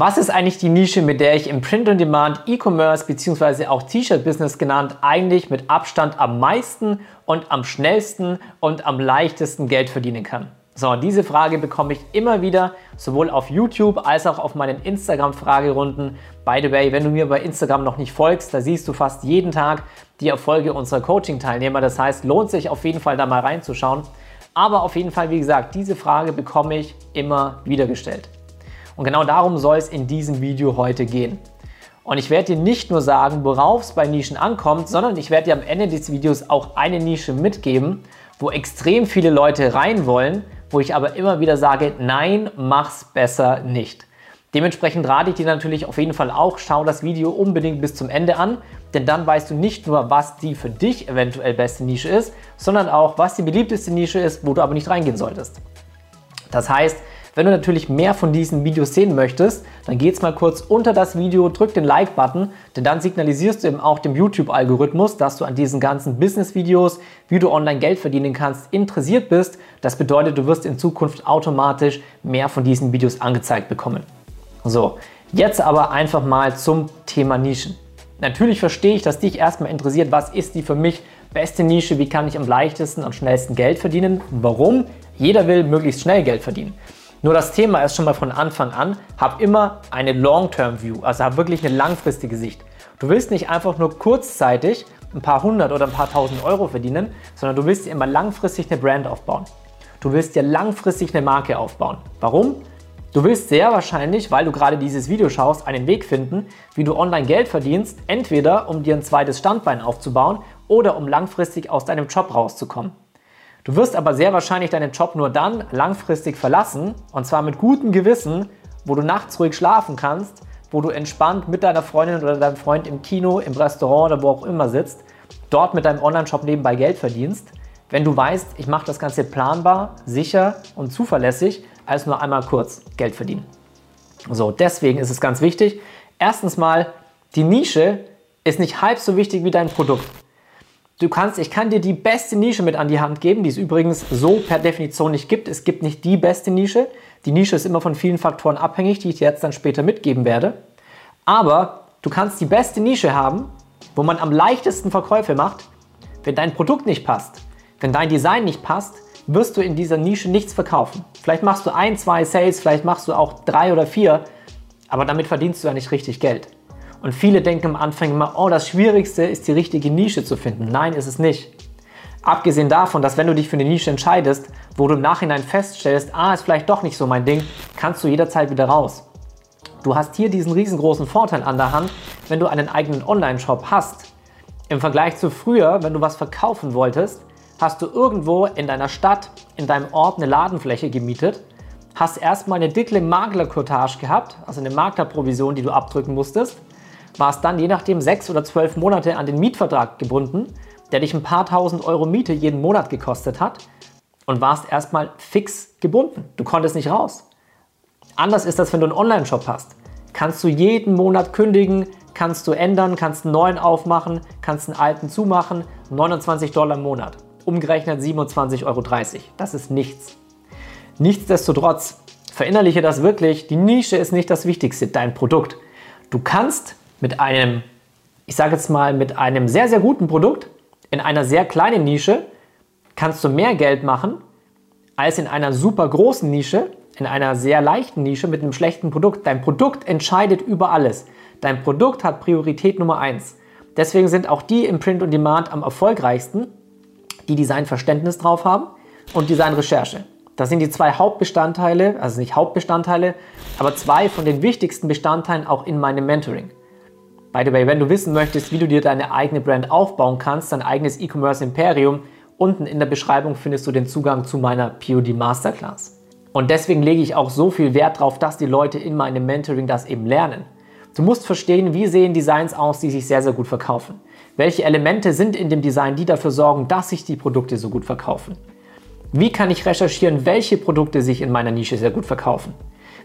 Was ist eigentlich die Nische, mit der ich im Print-on-Demand, E-Commerce bzw. auch T-Shirt-Business genannt eigentlich mit Abstand am meisten und am schnellsten und am leichtesten Geld verdienen kann? So, diese Frage bekomme ich immer wieder, sowohl auf YouTube als auch auf meinen Instagram-Fragerunden. By the way, wenn du mir bei Instagram noch nicht folgst, da siehst du fast jeden Tag die Erfolge unserer Coaching-Teilnehmer. Das heißt, lohnt sich auf jeden Fall da mal reinzuschauen. Aber auf jeden Fall, wie gesagt, diese Frage bekomme ich immer wieder gestellt. Und genau darum soll es in diesem Video heute gehen. Und ich werde dir nicht nur sagen, worauf es bei Nischen ankommt, sondern ich werde dir am Ende des Videos auch eine Nische mitgeben, wo extrem viele Leute rein wollen, wo ich aber immer wieder sage, nein, mach's besser nicht. Dementsprechend rate ich dir natürlich auf jeden Fall auch, schau das Video unbedingt bis zum Ende an, denn dann weißt du nicht nur, was die für dich eventuell beste Nische ist, sondern auch, was die beliebteste Nische ist, wo du aber nicht reingehen solltest. Das heißt, wenn du natürlich mehr von diesen Videos sehen möchtest, dann geh jetzt mal kurz unter das Video, drück den Like-Button, denn dann signalisierst du eben auch dem YouTube-Algorithmus, dass du an diesen ganzen Business-Videos, wie du online Geld verdienen kannst, interessiert bist. Das bedeutet, du wirst in Zukunft automatisch mehr von diesen Videos angezeigt bekommen. So, jetzt aber einfach mal zum Thema Nischen. Natürlich verstehe ich, dass dich erstmal interessiert, was ist die für mich beste Nische, wie kann ich am leichtesten und schnellsten Geld verdienen. Warum? Jeder will möglichst schnell Geld verdienen. Nur das Thema ist schon mal von Anfang an, hab immer eine Long-Term-View, also hab wirklich eine langfristige Sicht. Du willst nicht einfach nur kurzzeitig ein paar hundert oder ein paar tausend Euro verdienen, sondern du willst dir immer langfristig eine Brand aufbauen. Du willst dir langfristig eine Marke aufbauen. Warum? Du willst sehr wahrscheinlich, weil du gerade dieses Video schaust, einen Weg finden, wie du online Geld verdienst, entweder um dir ein zweites Standbein aufzubauen oder um langfristig aus deinem Job rauszukommen. Du wirst aber sehr wahrscheinlich deinen Job nur dann langfristig verlassen, und zwar mit gutem Gewissen, wo du nachts ruhig schlafen kannst, wo du entspannt mit deiner Freundin oder deinem Freund im Kino, im Restaurant oder wo auch immer sitzt, dort mit deinem Online-Shop nebenbei Geld verdienst, wenn du weißt, ich mache das Ganze planbar, sicher und zuverlässig, als nur einmal kurz Geld verdienen. So, deswegen ist es ganz wichtig. Erstens mal, die Nische ist nicht halb so wichtig wie dein Produkt. Du kannst, ich kann dir die beste Nische mit an die Hand geben, die es übrigens so per Definition nicht gibt. Es gibt nicht die beste Nische. Die Nische ist immer von vielen Faktoren abhängig, die ich dir jetzt dann später mitgeben werde. Aber du kannst die beste Nische haben, wo man am leichtesten Verkäufe macht. Wenn dein Produkt nicht passt, wenn dein Design nicht passt, wirst du in dieser Nische nichts verkaufen. Vielleicht machst du ein, zwei Sales, vielleicht machst du auch drei oder vier, aber damit verdienst du ja nicht richtig Geld. Und viele denken am Anfang immer, oh, das Schwierigste ist die richtige Nische zu finden. Nein, ist es nicht. Abgesehen davon, dass wenn du dich für eine Nische entscheidest, wo du im Nachhinein feststellst, ah, ist vielleicht doch nicht so mein Ding, kannst du jederzeit wieder raus. Du hast hier diesen riesengroßen Vorteil an der Hand, wenn du einen eigenen Online-Shop hast. Im Vergleich zu früher, wenn du was verkaufen wolltest, hast du irgendwo in deiner Stadt, in deinem Ort eine Ladenfläche gemietet, hast erstmal eine dicke Maklerkotage gehabt, also eine Maklerprovision, die du abdrücken musstest, warst dann je nachdem sechs oder zwölf Monate an den Mietvertrag gebunden, der dich ein paar tausend Euro Miete jeden Monat gekostet hat und warst erstmal fix gebunden. Du konntest nicht raus. Anders ist das, wenn du einen Online-Shop hast. Kannst du jeden Monat kündigen, kannst du ändern, kannst einen neuen aufmachen, kannst einen alten zumachen. 29 Dollar im Monat. Umgerechnet 27,30 Euro. Das ist nichts. Nichtsdestotrotz, verinnerliche das wirklich, die Nische ist nicht das Wichtigste, dein Produkt. Du kannst mit einem, ich sage jetzt mal, mit einem sehr, sehr guten Produkt in einer sehr kleinen Nische kannst du mehr Geld machen als in einer super großen Nische, in einer sehr leichten Nische mit einem schlechten Produkt. Dein Produkt entscheidet über alles. Dein Produkt hat Priorität Nummer eins. Deswegen sind auch die im Print und Demand am erfolgreichsten, die Designverständnis drauf haben und Designrecherche. Das sind die zwei Hauptbestandteile, also nicht Hauptbestandteile, aber zwei von den wichtigsten Bestandteilen auch in meinem Mentoring. By the way, wenn du wissen möchtest, wie du dir deine eigene Brand aufbauen kannst, dein eigenes E-Commerce Imperium, unten in der Beschreibung findest du den Zugang zu meiner POD Masterclass. Und deswegen lege ich auch so viel Wert darauf, dass die Leute in meinem Mentoring das eben lernen. Du musst verstehen, wie sehen Designs aus, die sich sehr, sehr gut verkaufen. Welche Elemente sind in dem Design, die dafür sorgen, dass sich die Produkte so gut verkaufen? Wie kann ich recherchieren, welche Produkte sich in meiner Nische sehr gut verkaufen?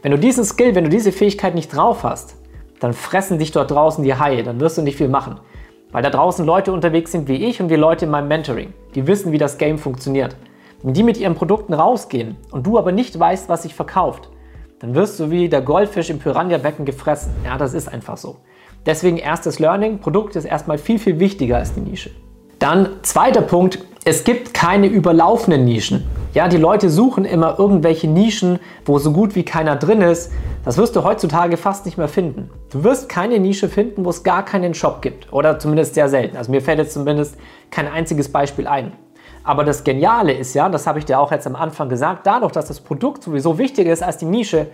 Wenn du diesen Skill, wenn du diese Fähigkeit nicht drauf hast, dann fressen dich dort draußen die Haie, dann wirst du nicht viel machen. Weil da draußen Leute unterwegs sind wie ich und wie Leute in meinem Mentoring. Die wissen, wie das Game funktioniert. Wenn die mit ihren Produkten rausgehen und du aber nicht weißt, was sich verkauft, dann wirst du wie der Goldfisch im Piranha-Becken gefressen. Ja, das ist einfach so. Deswegen erstes Learning, Produkt ist erstmal viel, viel wichtiger als die Nische. Dann zweiter Punkt, es gibt keine überlaufenden Nischen. Ja, die Leute suchen immer irgendwelche Nischen, wo so gut wie keiner drin ist. Das wirst du heutzutage fast nicht mehr finden. Du wirst keine Nische finden, wo es gar keinen Shop gibt. Oder zumindest sehr selten. Also mir fällt jetzt zumindest kein einziges Beispiel ein. Aber das Geniale ist ja, das habe ich dir auch jetzt am Anfang gesagt, dadurch, dass das Produkt sowieso wichtiger ist als die Nische,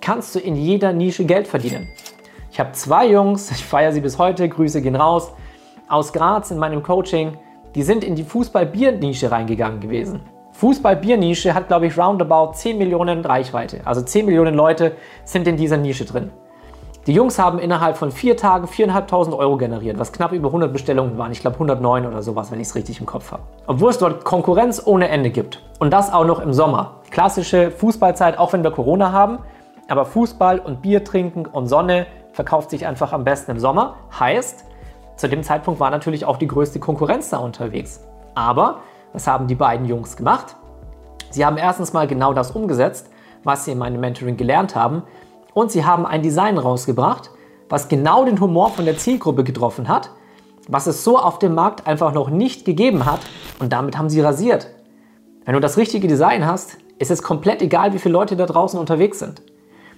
kannst du in jeder Nische Geld verdienen. Ich habe zwei Jungs, ich feiere sie bis heute, Grüße gehen raus, aus Graz in meinem Coaching, die sind in die Fußball-Bier-Nische reingegangen gewesen. Fußball-Bier-Nische hat, glaube ich, roundabout 10 Millionen Reichweite. Also 10 Millionen Leute sind in dieser Nische drin. Die Jungs haben innerhalb von vier Tagen 4.500 Euro generiert, was knapp über 100 Bestellungen waren. Ich glaube 109 oder sowas, wenn ich es richtig im Kopf habe. Obwohl es dort Konkurrenz ohne Ende gibt. Und das auch noch im Sommer. Klassische Fußballzeit, auch wenn wir Corona haben. Aber Fußball und Bier trinken und Sonne verkauft sich einfach am besten im Sommer. Heißt, zu dem Zeitpunkt war natürlich auch die größte Konkurrenz da unterwegs. Aber was haben die beiden Jungs gemacht? Sie haben erstens mal genau das umgesetzt, was sie in meinem Mentoring gelernt haben. Und sie haben ein Design rausgebracht, was genau den Humor von der Zielgruppe getroffen hat, was es so auf dem Markt einfach noch nicht gegeben hat. Und damit haben sie rasiert. Wenn du das richtige Design hast, ist es komplett egal, wie viele Leute da draußen unterwegs sind.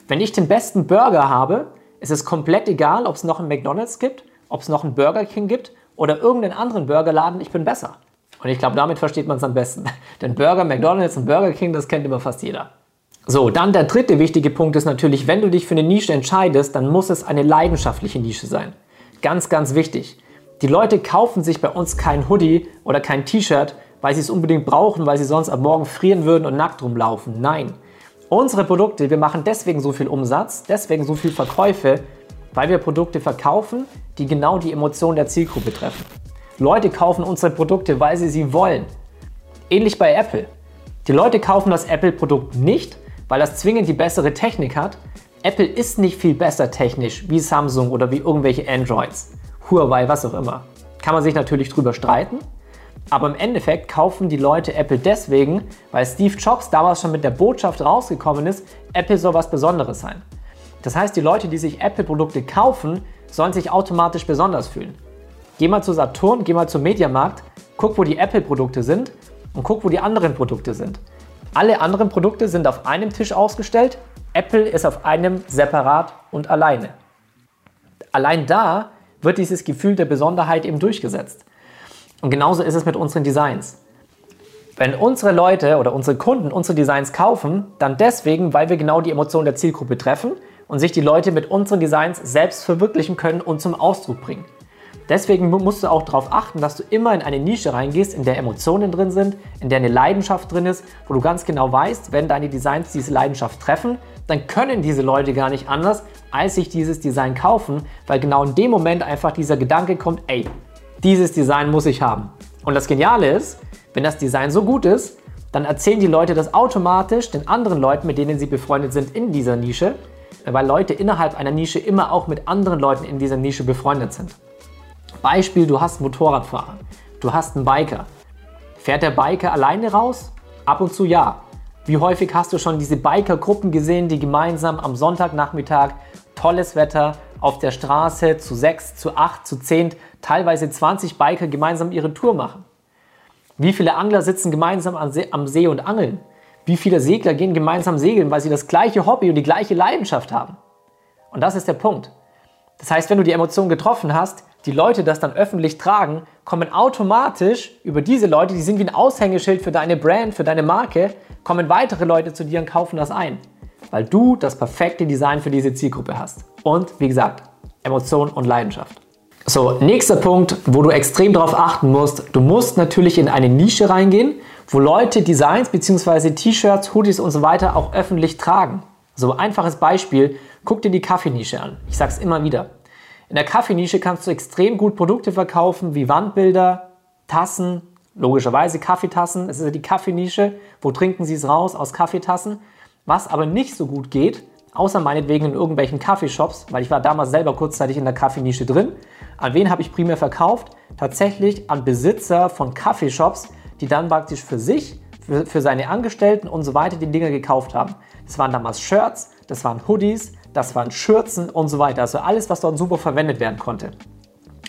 Wenn ich den besten Burger habe, ist es komplett egal, ob es noch einen McDonald's gibt, ob es noch einen Burger King gibt oder irgendeinen anderen Burgerladen, ich bin besser. Und ich glaube, damit versteht man es am besten. Denn Burger, McDonald's und Burger King, das kennt immer fast jeder. So, dann der dritte wichtige Punkt ist natürlich, wenn du dich für eine Nische entscheidest, dann muss es eine leidenschaftliche Nische sein. Ganz, ganz wichtig. Die Leute kaufen sich bei uns kein Hoodie oder kein T-Shirt, weil sie es unbedingt brauchen, weil sie sonst ab morgen frieren würden und nackt rumlaufen. Nein. Unsere Produkte, wir machen deswegen so viel Umsatz, deswegen so viel Verkäufe, weil wir Produkte verkaufen, die genau die Emotionen der Zielgruppe treffen. Leute kaufen unsere Produkte, weil sie sie wollen. Ähnlich bei Apple. Die Leute kaufen das Apple-Produkt nicht, weil das zwingend die bessere Technik hat. Apple ist nicht viel besser technisch wie Samsung oder wie irgendwelche Androids, Huawei, was auch immer. Kann man sich natürlich drüber streiten, aber im Endeffekt kaufen die Leute Apple deswegen, weil Steve Jobs damals schon mit der Botschaft rausgekommen ist, Apple soll was Besonderes sein. Das heißt, die Leute, die sich Apple-Produkte kaufen, sollen sich automatisch besonders fühlen. Geh mal zu Saturn, geh mal zum Mediamarkt, guck, wo die Apple-Produkte sind und guck, wo die anderen Produkte sind. Alle anderen Produkte sind auf einem Tisch ausgestellt, Apple ist auf einem separat und alleine. Allein da wird dieses Gefühl der Besonderheit eben durchgesetzt. Und genauso ist es mit unseren Designs. Wenn unsere Leute oder unsere Kunden unsere Designs kaufen, dann deswegen, weil wir genau die Emotionen der Zielgruppe treffen und sich die Leute mit unseren Designs selbst verwirklichen können und zum Ausdruck bringen. Deswegen musst du auch darauf achten, dass du immer in eine Nische reingehst, in der Emotionen drin sind, in der eine Leidenschaft drin ist, wo du ganz genau weißt, wenn deine Designs diese Leidenschaft treffen, dann können diese Leute gar nicht anders, als sich dieses Design kaufen, weil genau in dem Moment einfach dieser Gedanke kommt, ey, dieses Design muss ich haben. Und das Geniale ist, wenn das Design so gut ist, dann erzählen die Leute das automatisch den anderen Leuten, mit denen sie befreundet sind in dieser Nische, weil Leute innerhalb einer Nische immer auch mit anderen Leuten in dieser Nische befreundet sind. Beispiel, du hast einen Motorradfahrer, du hast einen Biker. Fährt der Biker alleine raus? Ab und zu ja. Wie häufig hast du schon diese Bikergruppen gesehen, die gemeinsam am Sonntagnachmittag tolles Wetter auf der Straße zu sechs, zu acht, zu zehn, teilweise 20 Biker gemeinsam ihre Tour machen? Wie viele Angler sitzen gemeinsam am See und angeln? Wie viele Segler gehen gemeinsam segeln, weil sie das gleiche Hobby und die gleiche Leidenschaft haben? Und das ist der Punkt. Das heißt, wenn du die Emotion getroffen hast, die Leute das dann öffentlich tragen, kommen automatisch über diese Leute, die sind wie ein Aushängeschild für deine Brand, für deine Marke, kommen weitere Leute zu dir und kaufen das ein. Weil du das perfekte Design für diese Zielgruppe hast. Und wie gesagt, Emotion und Leidenschaft. So, nächster Punkt, wo du extrem darauf achten musst. Du musst natürlich in eine Nische reingehen, wo Leute Designs bzw. T-Shirts, Hoodies und so weiter auch öffentlich tragen. So, einfaches Beispiel, guck dir die Kaffeenische an. Ich sage es immer wieder. In der Kaffeenische kannst du extrem gut Produkte verkaufen wie Wandbilder, Tassen, logischerweise Kaffeetassen. Es ist ja die Kaffeenische. Wo trinken sie es raus? Aus Kaffeetassen. Was aber nicht so gut geht, außer meinetwegen in irgendwelchen Kaffeeshops, weil ich war damals selber kurzzeitig in der Kaffeenische drin. An wen habe ich primär verkauft? Tatsächlich an Besitzer von Kaffeeshops, die dann praktisch für sich, für, für seine Angestellten und so weiter die Dinge gekauft haben. Das waren damals Shirts, das waren Hoodies, das waren Schürzen und so weiter. Also alles, was dort super verwendet werden konnte.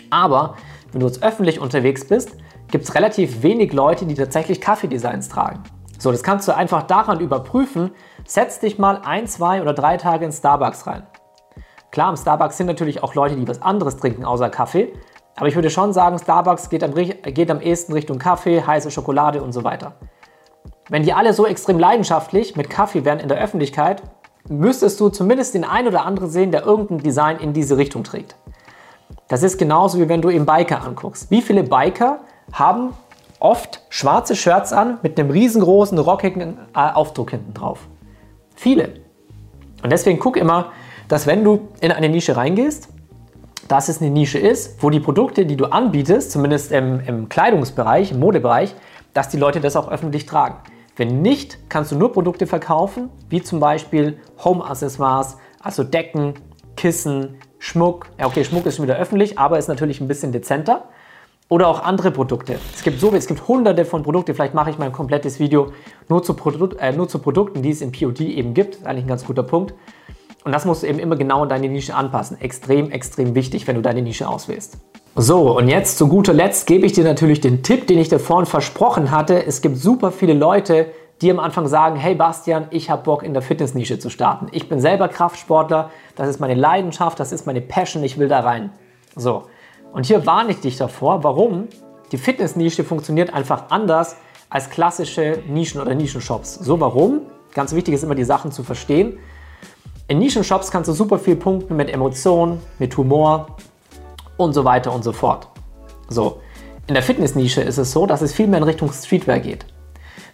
Aber wenn du jetzt öffentlich unterwegs bist, gibt es relativ wenig Leute, die tatsächlich Kaffeedesigns tragen. So, das kannst du einfach daran überprüfen. Setz dich mal ein, zwei oder drei Tage in Starbucks rein. Klar, im Starbucks sind natürlich auch Leute, die was anderes trinken außer Kaffee. Aber ich würde schon sagen, Starbucks geht am, geht am ehesten Richtung Kaffee, heiße Schokolade und so weiter. Wenn die alle so extrem leidenschaftlich mit Kaffee wären in der Öffentlichkeit, müsstest du zumindest den einen oder anderen sehen, der irgendein Design in diese Richtung trägt. Das ist genauso wie wenn du eben Biker anguckst. Wie viele Biker haben oft schwarze Shirts an mit einem riesengroßen, rockigen äh, Aufdruck hinten drauf. Viele. Und deswegen guck immer, dass wenn du in eine Nische reingehst, dass es eine Nische ist, wo die Produkte, die du anbietest, zumindest im, im Kleidungsbereich, im Modebereich, dass die Leute das auch öffentlich tragen. Wenn nicht, kannst du nur Produkte verkaufen, wie zum Beispiel Home-Accessoires, also Decken, Kissen, Schmuck. Ja, okay, Schmuck ist schon wieder öffentlich, aber ist natürlich ein bisschen dezenter. Oder auch andere Produkte. Es gibt so, es gibt hunderte von Produkten. Vielleicht mache ich mal ein komplettes Video nur zu, Produ äh, nur zu Produkten, die es im POD eben gibt. Das ist eigentlich ein ganz guter Punkt. Und das musst du eben immer genau in deine Nische anpassen. Extrem, extrem wichtig, wenn du deine Nische auswählst. So, und jetzt zu guter Letzt gebe ich dir natürlich den Tipp, den ich dir vorhin versprochen hatte. Es gibt super viele Leute, die am Anfang sagen, hey Bastian, ich habe Bock in der Fitnessnische zu starten. Ich bin selber Kraftsportler, das ist meine Leidenschaft, das ist meine Passion, ich will da rein. So, und hier warne ich dich davor, warum? Die Fitnessnische funktioniert einfach anders als klassische Nischen- oder Nischenshops. So, warum? Ganz wichtig ist immer, die Sachen zu verstehen. In Nischenshops kannst du super viel punkten mit Emotionen, mit Humor und so weiter und so fort. So, in der Fitnessnische ist es so, dass es viel mehr in Richtung Streetwear geht.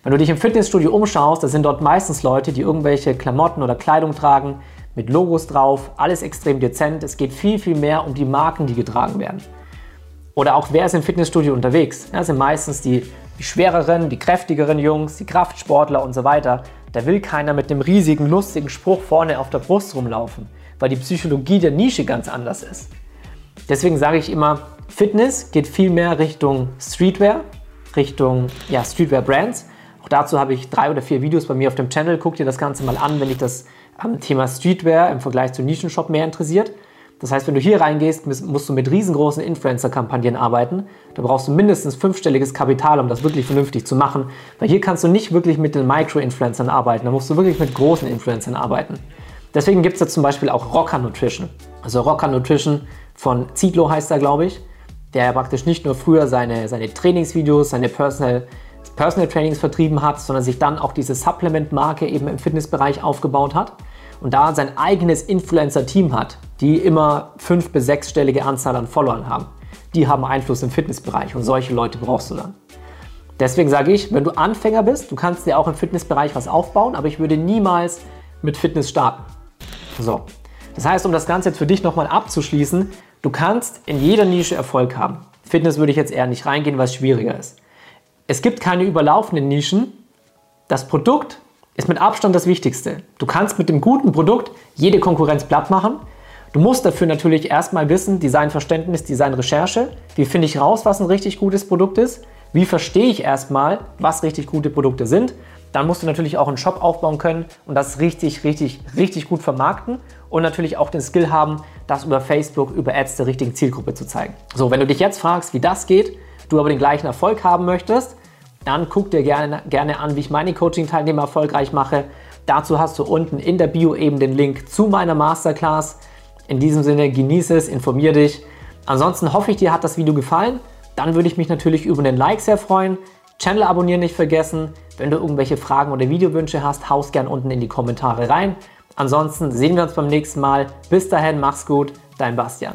Wenn du dich im Fitnessstudio umschaust, da sind dort meistens Leute, die irgendwelche Klamotten oder Kleidung tragen, mit Logos drauf, alles extrem dezent. Es geht viel, viel mehr um die Marken, die getragen werden. Oder auch wer ist im Fitnessstudio unterwegs? Ja, sind meistens die, die schwereren, die kräftigeren Jungs, die Kraftsportler und so weiter. Da will keiner mit dem riesigen, lustigen Spruch vorne auf der Brust rumlaufen, weil die Psychologie der Nische ganz anders ist. Deswegen sage ich immer, Fitness geht viel mehr Richtung Streetwear, Richtung ja, Streetwear-Brands. Auch dazu habe ich drei oder vier Videos bei mir auf dem Channel. Guck dir das Ganze mal an, wenn dich das Thema Streetwear im Vergleich zu Nischenshop mehr interessiert. Das heißt, wenn du hier reingehst, musst du mit riesengroßen Influencer-Kampagnen arbeiten. Da brauchst du mindestens fünfstelliges Kapital, um das wirklich vernünftig zu machen. Weil hier kannst du nicht wirklich mit den Micro-Influencern arbeiten. Da musst du wirklich mit großen Influencern arbeiten. Deswegen gibt es jetzt zum Beispiel auch Rocker Nutrition. Also Rocker Nutrition von Ziglo heißt er, glaube ich. Der praktisch nicht nur früher seine, seine Trainingsvideos, seine Personal Personal Trainings vertrieben hat, sondern sich dann auch diese Supplement-Marke eben im Fitnessbereich aufgebaut hat und da sein eigenes Influencer-Team hat, die immer fünf- bis sechsstellige Anzahl an Followern haben. Die haben Einfluss im Fitnessbereich und solche Leute brauchst du dann. Deswegen sage ich, wenn du Anfänger bist, du kannst dir auch im Fitnessbereich was aufbauen, aber ich würde niemals mit Fitness starten. So. Das heißt, um das Ganze jetzt für dich nochmal abzuschließen, du kannst in jeder Nische Erfolg haben. Fitness würde ich jetzt eher nicht reingehen, es schwieriger ist. Es gibt keine überlaufenden Nischen. Das Produkt ist mit Abstand das Wichtigste. Du kannst mit dem guten Produkt jede Konkurrenz platt machen. Du musst dafür natürlich erstmal wissen, Designverständnis, Designrecherche. Wie finde ich raus, was ein richtig gutes Produkt ist? Wie verstehe ich erstmal, was richtig gute Produkte sind? Dann musst du natürlich auch einen Shop aufbauen können und das richtig, richtig, richtig gut vermarkten und natürlich auch den Skill haben, das über Facebook, über Ads der richtigen Zielgruppe zu zeigen. So, wenn du dich jetzt fragst, wie das geht, du aber den gleichen Erfolg haben möchtest, dann guck dir gerne, gerne an, wie ich meine Coaching-Teilnehmer erfolgreich mache. Dazu hast du unten in der Bio eben den Link zu meiner Masterclass. In diesem Sinne, genieße es, informiere dich. Ansonsten hoffe ich, dir hat das Video gefallen. Dann würde ich mich natürlich über einen Like sehr freuen. Channel abonnieren nicht vergessen. Wenn du irgendwelche Fragen oder Videowünsche hast, haust gern unten in die Kommentare rein. Ansonsten sehen wir uns beim nächsten Mal. Bis dahin, mach's gut, dein Bastian.